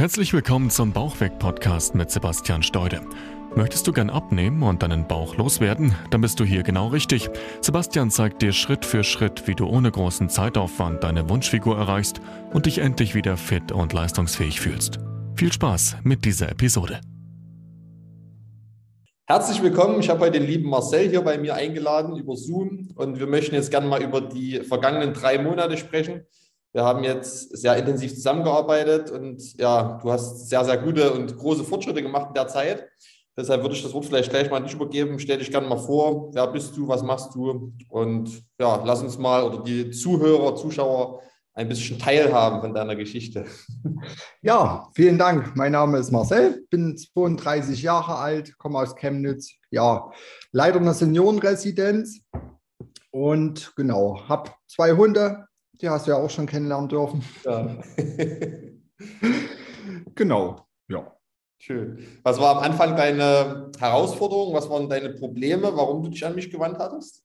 Herzlich willkommen zum Bauchweg-Podcast mit Sebastian Steude. Möchtest du gern abnehmen und deinen Bauch loswerden? Dann bist du hier genau richtig. Sebastian zeigt dir Schritt für Schritt, wie du ohne großen Zeitaufwand deine Wunschfigur erreichst und dich endlich wieder fit und leistungsfähig fühlst. Viel Spaß mit dieser Episode. Herzlich willkommen. Ich habe heute den lieben Marcel hier bei mir eingeladen über Zoom und wir möchten jetzt gerne mal über die vergangenen drei Monate sprechen. Wir haben jetzt sehr intensiv zusammengearbeitet und ja, du hast sehr, sehr gute und große Fortschritte gemacht in der Zeit. Deshalb würde ich das Wort vielleicht gleich mal an dich übergeben. Stell dich gerne mal vor, wer bist du, was machst du und ja, lass uns mal oder die Zuhörer, Zuschauer ein bisschen teilhaben von deiner Geschichte. Ja, vielen Dank. Mein Name ist Marcel, bin 32 Jahre alt, komme aus Chemnitz. Ja, Leiter einer Seniorenresidenz und genau, habe zwei Hunde, die hast du ja auch schon kennenlernen dürfen. Ja. genau, ja. Schön. Was war am Anfang deine Herausforderung? Was waren deine Probleme, warum du dich an mich gewandt hattest?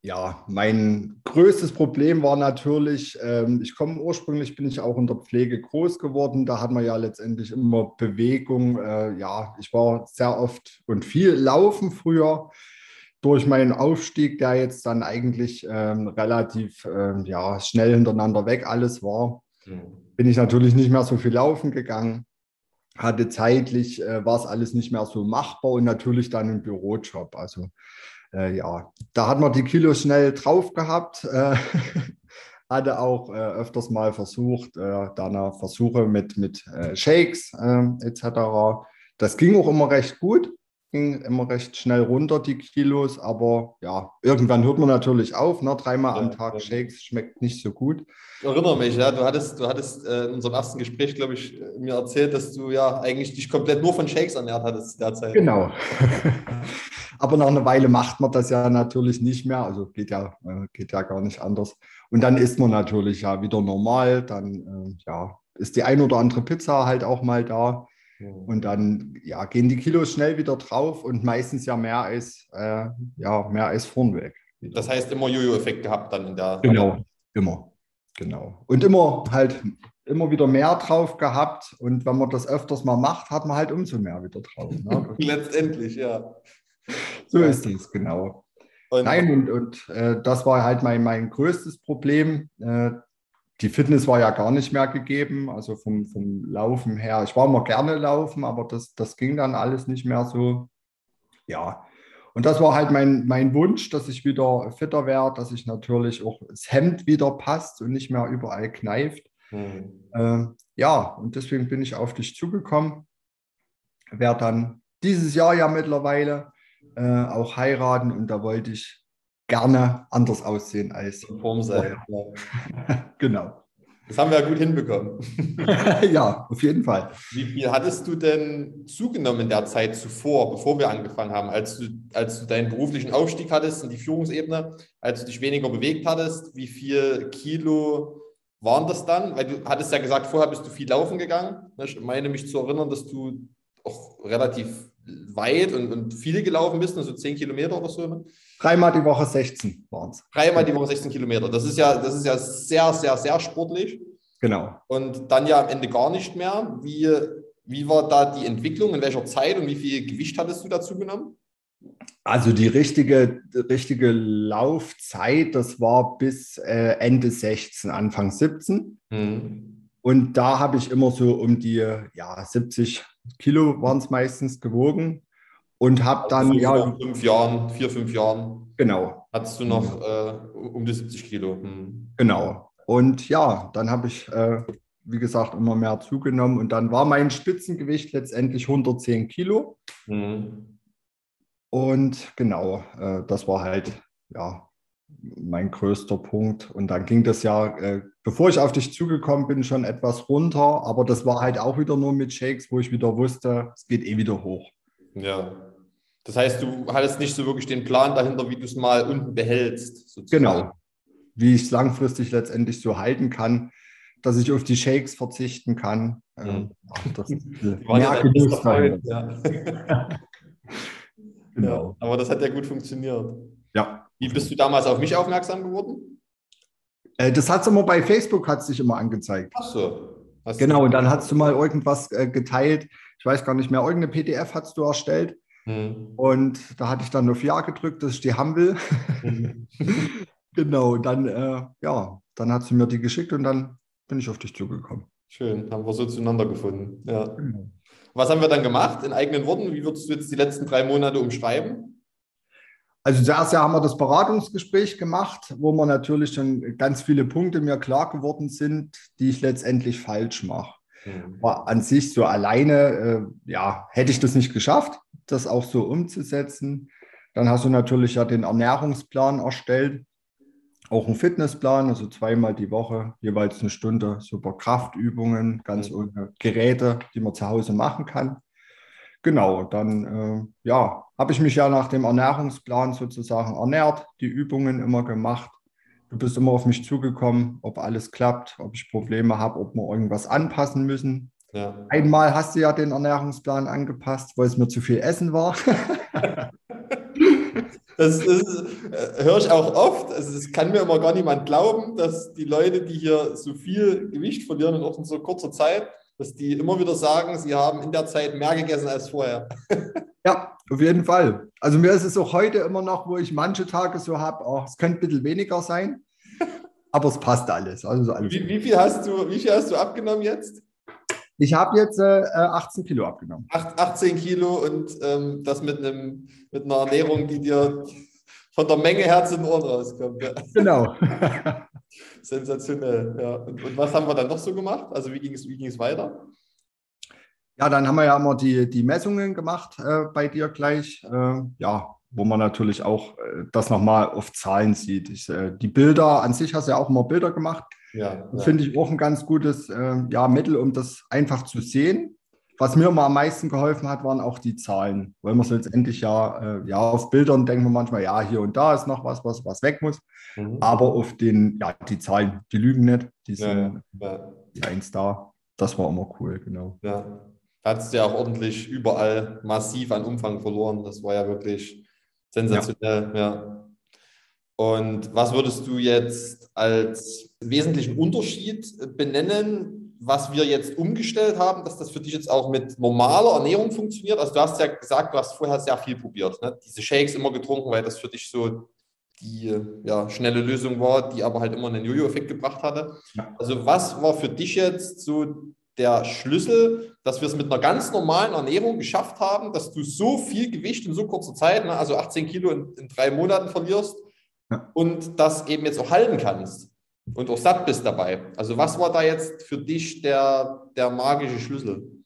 Ja, mein größtes Problem war natürlich, ähm, ich komme ursprünglich, bin ich auch in der Pflege groß geworden. Da hat man ja letztendlich immer Bewegung. Äh, ja, ich war sehr oft und viel laufen früher durch meinen Aufstieg, der jetzt dann eigentlich ähm, relativ ähm, ja, schnell hintereinander weg alles war, mhm. bin ich natürlich nicht mehr so viel laufen gegangen. Hatte zeitlich, äh, war es alles nicht mehr so machbar und natürlich dann im Bürojob. Also äh, ja, da hat man die Kilos schnell drauf gehabt. Äh, hatte auch äh, öfters mal versucht, äh, dann Versuche mit, mit äh, Shakes etc. Das ging auch immer recht gut immer recht schnell runter, die Kilos. Aber ja, irgendwann hört man natürlich auf. Ne? Dreimal ja, am Tag ja. Shakes schmeckt nicht so gut. Ich erinnere mich, ja, du hattest, du hattest äh, in unserem ersten Gespräch, glaube ich, äh, mir erzählt, dass du ja eigentlich dich komplett nur von Shakes ernährt hattest derzeit. Genau. aber nach einer Weile macht man das ja natürlich nicht mehr. Also geht ja, äh, geht ja gar nicht anders. Und dann isst man natürlich ja wieder normal. Dann ja, ist die ein oder andere Pizza halt auch mal da. Und dann ja, gehen die Kilos schnell wieder drauf und meistens ja mehr als, äh, ja, mehr als vornweg. Das heißt immer Jojo-Effekt gehabt dann in der. Genau, immer. Genau. Und immer halt immer wieder mehr drauf gehabt. Und wenn man das öfters mal macht, hat man halt umso mehr wieder drauf. Ne? Letztendlich, ja. So ist es, genau. Und Nein, und, und äh, das war halt mein, mein größtes Problem. Äh, die Fitness war ja gar nicht mehr gegeben, also vom, vom Laufen her. Ich war immer gerne laufen, aber das, das ging dann alles nicht mehr so. Ja, und das war halt mein, mein Wunsch, dass ich wieder fitter werde, dass ich natürlich auch das Hemd wieder passt und nicht mehr überall kneift. Mhm. Äh, ja, und deswegen bin ich auf dich zugekommen. Werde dann dieses Jahr ja mittlerweile äh, auch heiraten und da wollte ich gerne anders aussehen als Form sein. genau. Das haben wir ja gut hinbekommen. ja, auf jeden Fall. Wie viel hattest du denn zugenommen in der Zeit zuvor, bevor wir angefangen haben, als du, als du deinen beruflichen Aufstieg hattest in die Führungsebene, als du dich weniger bewegt hattest? Wie viel Kilo waren das dann? Weil du hattest ja gesagt, vorher bist du viel laufen gegangen. Ich meine mich zu erinnern, dass du auch relativ weit und, und viele gelaufen bist, also 10 Kilometer oder so. Ne? Dreimal die Woche 16 waren es. Dreimal die Woche 16 Kilometer. Das ist ja, das ist ja sehr, sehr, sehr sportlich. Genau. Und dann ja am Ende gar nicht mehr. Wie, wie war da die Entwicklung? In welcher Zeit und wie viel Gewicht hattest du dazu genommen? Also die richtige, richtige Laufzeit, das war bis äh, Ende 16, Anfang 17. Mhm. Und da habe ich immer so um die ja, 70 Kilo waren es meistens gewogen und habe also dann. ja, vor fünf Jahren, vier, fünf Jahren. Genau. Hattest du noch äh, um die 70 Kilo. Hm. Genau. Und ja, dann habe ich, äh, wie gesagt, immer mehr zugenommen und dann war mein Spitzengewicht letztendlich 110 Kilo. Mhm. Und genau, äh, das war halt, ja, mein größter Punkt. Und dann ging das ja, äh, bevor ich auf dich zugekommen bin, schon etwas runter. Aber das war halt auch wieder nur mit Shakes, wo ich wieder wusste, es geht eh wieder hoch. Ja. Das heißt, du hattest nicht so wirklich den Plan dahinter, wie du es mal unten behältst. Sozusagen. Genau. Wie ich es langfristig letztendlich so halten kann, dass ich auf die Shakes verzichten kann. Mhm. Das Genuss ja. genau. Ja, aber das hat ja gut funktioniert. Ja. Wie bist du damals auf mich aufmerksam geworden? Äh, das hat es immer bei Facebook hat sich immer angezeigt. Ach so. Hast genau, und dann hast du mal irgendwas äh, geteilt. Ich weiß gar nicht mehr, irgendeine PDF hast du erstellt. Mhm. Und da hatte ich dann auf Ja gedrückt, dass ich die haben will. Mhm. genau, dann, äh, ja, dann hat sie mir die geschickt und dann bin ich auf dich zugekommen. Schön, haben wir so zueinander gefunden. Ja. Genau. Was haben wir dann gemacht in eigenen Worten? Wie würdest du jetzt die letzten drei Monate umschreiben? Also zuerst ja haben wir das Beratungsgespräch gemacht, wo mir natürlich schon ganz viele Punkte mir klar geworden sind, die ich letztendlich falsch mache. Mhm. Aber an sich so alleine, äh, ja, hätte ich das nicht geschafft, das auch so umzusetzen. Dann hast du natürlich ja den Ernährungsplan erstellt, auch einen Fitnessplan, also zweimal die Woche, jeweils eine Stunde super Kraftübungen, ganz mhm. ohne Geräte, die man zu Hause machen kann. Genau, dann äh, ja, habe ich mich ja nach dem Ernährungsplan sozusagen ernährt, die Übungen immer gemacht. Du bist immer auf mich zugekommen, ob alles klappt, ob ich Probleme habe, ob wir irgendwas anpassen müssen. Ja. Einmal hast du ja den Ernährungsplan angepasst, weil es mir zu viel Essen war. Das, das äh, höre ich auch oft. Also es kann mir immer gar niemand glauben, dass die Leute, die hier so viel Gewicht verlieren in so kurzer Zeit, dass die immer wieder sagen, sie haben in der Zeit mehr gegessen als vorher. Ja, auf jeden Fall. Also mir ist es auch heute immer noch, wo ich manche Tage so habe, oh, es könnte ein bisschen weniger sein, aber es passt alles. Also alles wie, wie, viel hast du, wie viel hast du abgenommen jetzt? Ich habe jetzt äh, 18 Kilo abgenommen. 18 Kilo und ähm, das mit, einem, mit einer Ernährung, die dir von der Menge her zu den Ohren rauskommt. Ja. Genau. Sensationell, ja. Und, und, was haben wir dann noch so gemacht? Also wie ging es wie weiter? Ja, dann haben wir ja immer die, die Messungen gemacht äh, bei dir gleich. Äh, ja, wo man natürlich auch äh, das nochmal auf Zahlen sieht. Ich, äh, die Bilder an sich hast du ja auch immer Bilder gemacht. Ja, ja. finde ich auch ein ganz gutes äh, ja, Mittel, um das einfach zu sehen. Was mir immer am meisten geholfen hat, waren auch die Zahlen, weil man es letztendlich ja, äh, ja auf Bildern denken wir manchmal, ja, hier und da ist noch was, was, was weg muss. Mhm. Aber auf den, ja, die Zahlen, die lügen nicht, die sind ja, ja. eins da. Das war immer cool, genau. Ja. Hattest du ja auch ordentlich überall massiv an Umfang verloren. Das war ja wirklich sensationell, ja. Und was würdest du jetzt als wesentlichen Unterschied benennen, was wir jetzt umgestellt haben, dass das für dich jetzt auch mit normaler Ernährung funktioniert? Also du hast ja gesagt, du hast vorher sehr viel probiert, ne? diese Shakes immer getrunken, weil das für dich so die ja, schnelle Lösung war, die aber halt immer einen Jojo-Effekt gebracht hatte. Ja. Also was war für dich jetzt so der Schlüssel, dass wir es mit einer ganz normalen Ernährung geschafft haben, dass du so viel Gewicht in so kurzer Zeit, ne, also 18 Kilo in, in drei Monaten verlierst ja. und das eben jetzt auch halten kannst und auch satt bist dabei. Also was war da jetzt für dich der, der magische Schlüssel?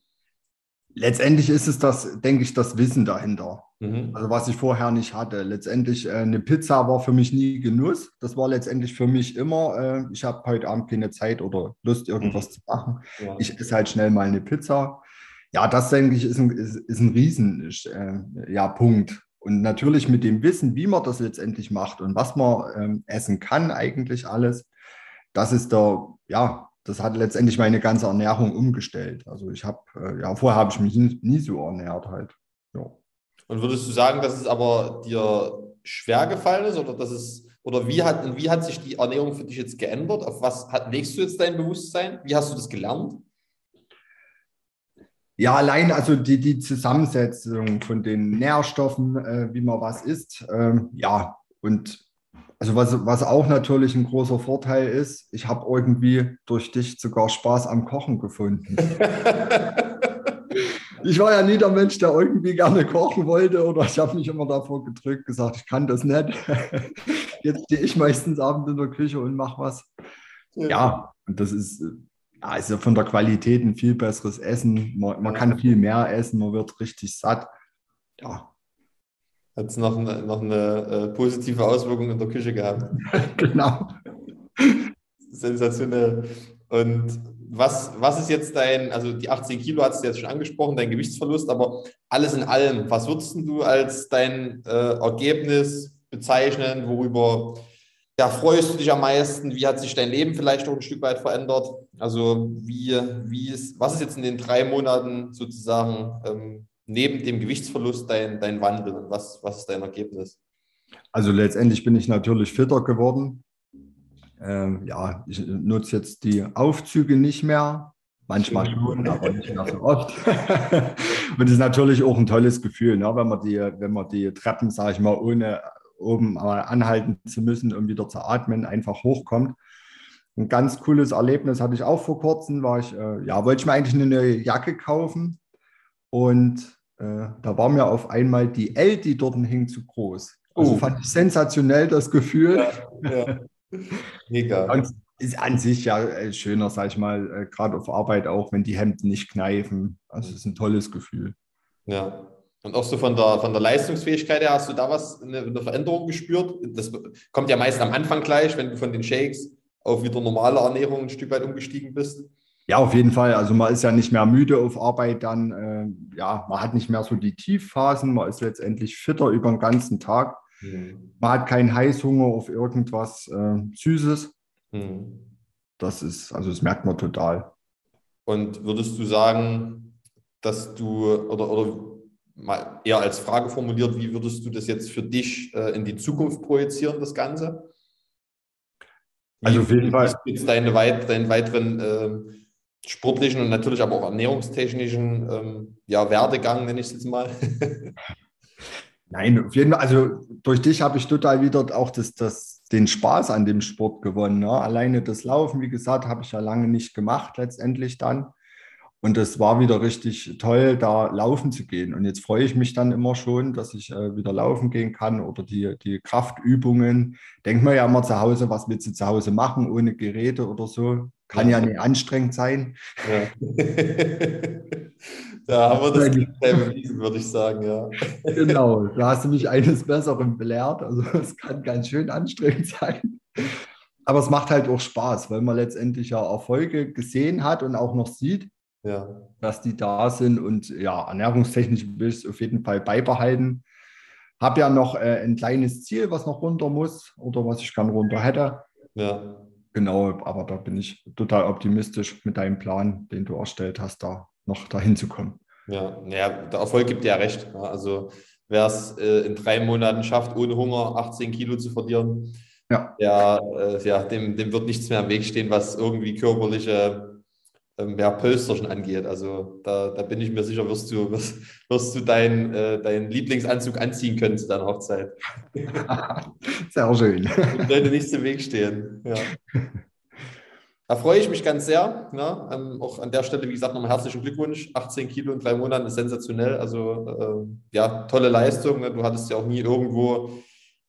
Letztendlich ist es das, denke ich, das Wissen dahinter. Mhm. Also was ich vorher nicht hatte. Letztendlich äh, eine Pizza war für mich nie Genuss. Das war letztendlich für mich immer, äh, ich habe heute Abend keine Zeit oder Lust, irgendwas mhm. zu machen. Ja. Ich esse halt schnell mal eine Pizza. Ja, das denke ich ist ein, ist, ist ein riesen äh, ja, Punkt. Und natürlich mit dem Wissen, wie man das letztendlich macht und was man ähm, essen kann, eigentlich alles, das ist der, ja, das hat letztendlich meine ganze Ernährung umgestellt. Also ich habe, äh, ja, vorher habe ich mich nie, nie, so ernährt halt. Ja. Und würdest du sagen, dass es aber dir schwer gefallen ist oder dass es, oder wie hat, wie hat sich die Ernährung für dich jetzt geändert? Auf was hat, legst du jetzt dein Bewusstsein? Wie hast du das gelernt? Ja, allein also die, die Zusammensetzung von den Nährstoffen, äh, wie man was isst, ähm, ja, und also was, was auch natürlich ein großer Vorteil ist, ich habe irgendwie durch dich sogar Spaß am Kochen gefunden. ich war ja nie der Mensch, der irgendwie gerne kochen wollte oder ich habe mich immer davor gedrückt, gesagt, ich kann das nicht. Jetzt stehe ich meistens abends in der Küche und mache was. Ja. ja, und das ist, ja, ist ja von der Qualität ein viel besseres Essen. Man, man kann viel mehr essen, man wird richtig satt. Ja, hat es noch eine, noch eine äh, positive Auswirkung in der Küche gehabt. genau. Sensationell. Und was, was ist jetzt dein, also die 18 Kilo hast du jetzt schon angesprochen, dein Gewichtsverlust, aber alles in allem, was würdest du als dein äh, Ergebnis bezeichnen? Worüber ja, freust du dich am meisten? Wie hat sich dein Leben vielleicht auch ein Stück weit verändert? Also wie, wie ist, was ist jetzt in den drei Monaten sozusagen ähm, neben dem Gewichtsverlust dein, dein Wandel und was, was ist dein Ergebnis? Also letztendlich bin ich natürlich fitter geworden. Ähm, ja, ich nutze jetzt die Aufzüge nicht mehr, Manchmal schon, aber nicht mehr so oft. und es ist natürlich auch ein tolles Gefühl, ne? wenn, man die, wenn man die Treppen, sage ich mal, ohne oben anhalten zu müssen, um wieder zu atmen, einfach hochkommt. Ein ganz cooles Erlebnis hatte ich auch vor kurzem, war ich, äh, ja, wollte ich mir eigentlich eine neue Jacke kaufen und äh, da war mir auf einmal die L, die dort hing, zu groß. Also oh. fand ich sensationell das Gefühl. Ja, ja. Mega. Ist an sich ja äh, schöner, sag ich mal, äh, gerade auf Arbeit auch, wenn die Hemden nicht kneifen. Also es ist ein tolles Gefühl. Ja. Und auch so von der, von der Leistungsfähigkeit her, hast du da was, eine, eine Veränderung gespürt? Das kommt ja meist am Anfang gleich, wenn du von den Shakes auf wieder normale Ernährung ein Stück weit umgestiegen bist. Ja, auf jeden Fall. Also man ist ja nicht mehr müde auf Arbeit dann. Äh, ja, man hat nicht mehr so die Tiefphasen. Man ist letztendlich fitter über den ganzen Tag. Mhm. Man hat keinen Heißhunger auf irgendwas äh, Süßes. Mhm. Das ist, also das merkt man total. Und würdest du sagen, dass du, oder, oder mal eher als Frage formuliert, wie würdest du das jetzt für dich äh, in die Zukunft projizieren, das Ganze? Also auf jeden Fall. Jetzt deine, weit, deinen weiteren äh, sportlichen und natürlich aber auch ernährungstechnischen ähm, ja, Werdegang, nenne ich es jetzt mal. Nein, auf jeden Fall. Also durch dich habe ich total wieder auch das, das, den Spaß an dem Sport gewonnen. Ne? Alleine das Laufen, wie gesagt, habe ich ja lange nicht gemacht letztendlich dann. Und es war wieder richtig toll, da laufen zu gehen. Und jetzt freue ich mich dann immer schon, dass ich äh, wieder laufen gehen kann oder die, die Kraftübungen. Denkt man ja immer zu Hause, was willst du zu Hause machen ohne Geräte oder so? Kann ja nicht anstrengend sein. Ja. da haben wir das Gegenteil bewiesen, würde ich sagen, ja. Genau, da hast du mich eines Besseren belehrt. Also es kann ganz schön anstrengend sein. Aber es macht halt auch Spaß, weil man letztendlich ja Erfolge gesehen hat und auch noch sieht, ja. dass die da sind. Und ja, ernährungstechnisch will ich es auf jeden Fall beibehalten. Habe ja noch äh, ein kleines Ziel, was noch runter muss oder was ich gern runter hätte. Ja. Genau, aber da bin ich total optimistisch mit deinem Plan, den du erstellt hast, da noch dahin zu kommen. Ja, ja der Erfolg gibt dir ja recht. Also wer es äh, in drei Monaten schafft, ohne Hunger 18 Kilo zu verlieren, ja. Der, äh, ja, dem, dem wird nichts mehr im Weg stehen, was irgendwie körperliche ähm, ja, Pölsterchen angeht. Also da, da bin ich mir sicher, wirst du, wirst, wirst du deinen äh, dein Lieblingsanzug anziehen können zu deiner Hochzeit. Sehr schön. Und sollte nichts im Weg stehen. Ja. Da freue ich mich ganz sehr. Ne? Ähm, auch an der Stelle, wie gesagt, nochmal herzlichen Glückwunsch. 18 Kilo in drei Monaten ist sensationell. Also äh, ja, tolle Leistung. Ne? Du hattest ja auch nie irgendwo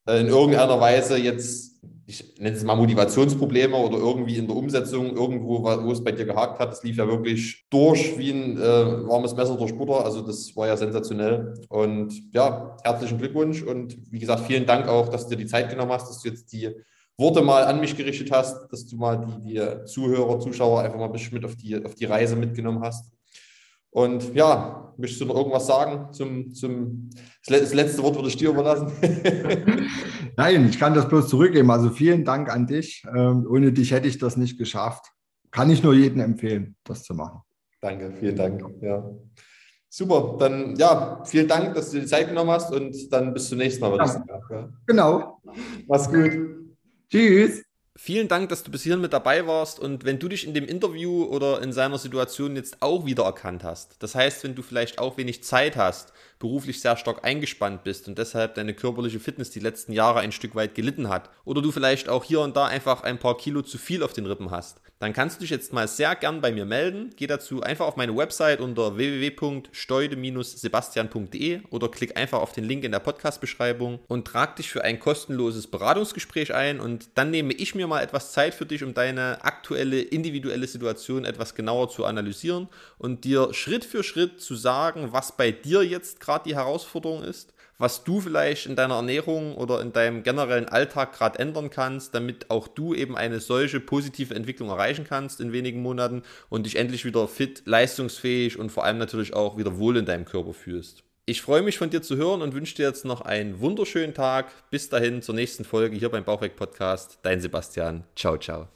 äh, in irgendeiner Weise jetzt ich nenne es mal Motivationsprobleme oder irgendwie in der Umsetzung irgendwo, wo es bei dir gehakt hat. Das lief ja wirklich durch wie ein äh, warmes Messer durch Butter. Also das war ja sensationell. Und ja, herzlichen Glückwunsch und wie gesagt, vielen Dank auch, dass du dir die Zeit genommen hast, dass du jetzt die Worte mal an mich gerichtet hast, dass du mal die, die Zuhörer, Zuschauer einfach mal ein bisschen mit auf die, auf die Reise mitgenommen hast. Und ja, möchtest du noch irgendwas sagen zum, zum das letzte Wort würde ich dir überlassen. Nein, ich kann das bloß zurückgeben. Also vielen Dank an dich. Ähm, ohne dich hätte ich das nicht geschafft. Kann ich nur jedem empfehlen, das zu machen. Danke, vielen Dank. Ja. Super, dann ja, vielen Dank, dass du dir die Zeit genommen hast und dann bis zum nächsten Mal. Ja. Genau. Mach's gut. Tschüss. Vielen Dank, dass du bis hierhin mit dabei warst und wenn du dich in dem Interview oder in seiner Situation jetzt auch wiedererkannt hast, das heißt, wenn du vielleicht auch wenig Zeit hast, beruflich sehr stark eingespannt bist und deshalb deine körperliche Fitness die letzten Jahre ein Stück weit gelitten hat oder du vielleicht auch hier und da einfach ein paar Kilo zu viel auf den Rippen hast, dann kannst du dich jetzt mal sehr gern bei mir melden. Geh dazu einfach auf meine Website unter www.steude-sebastian.de oder klick einfach auf den Link in der Podcast-Beschreibung und trag dich für ein kostenloses Beratungsgespräch ein und dann nehme ich mir mal etwas Zeit für dich, um deine aktuelle individuelle Situation etwas genauer zu analysieren und dir Schritt für Schritt zu sagen, was bei dir jetzt gerade die Herausforderung ist was du vielleicht in deiner Ernährung oder in deinem generellen Alltag gerade ändern kannst, damit auch du eben eine solche positive Entwicklung erreichen kannst in wenigen Monaten und dich endlich wieder fit, leistungsfähig und vor allem natürlich auch wieder wohl in deinem Körper fühlst. Ich freue mich von dir zu hören und wünsche dir jetzt noch einen wunderschönen Tag. Bis dahin zur nächsten Folge hier beim Bauchweg Podcast. Dein Sebastian. Ciao, ciao.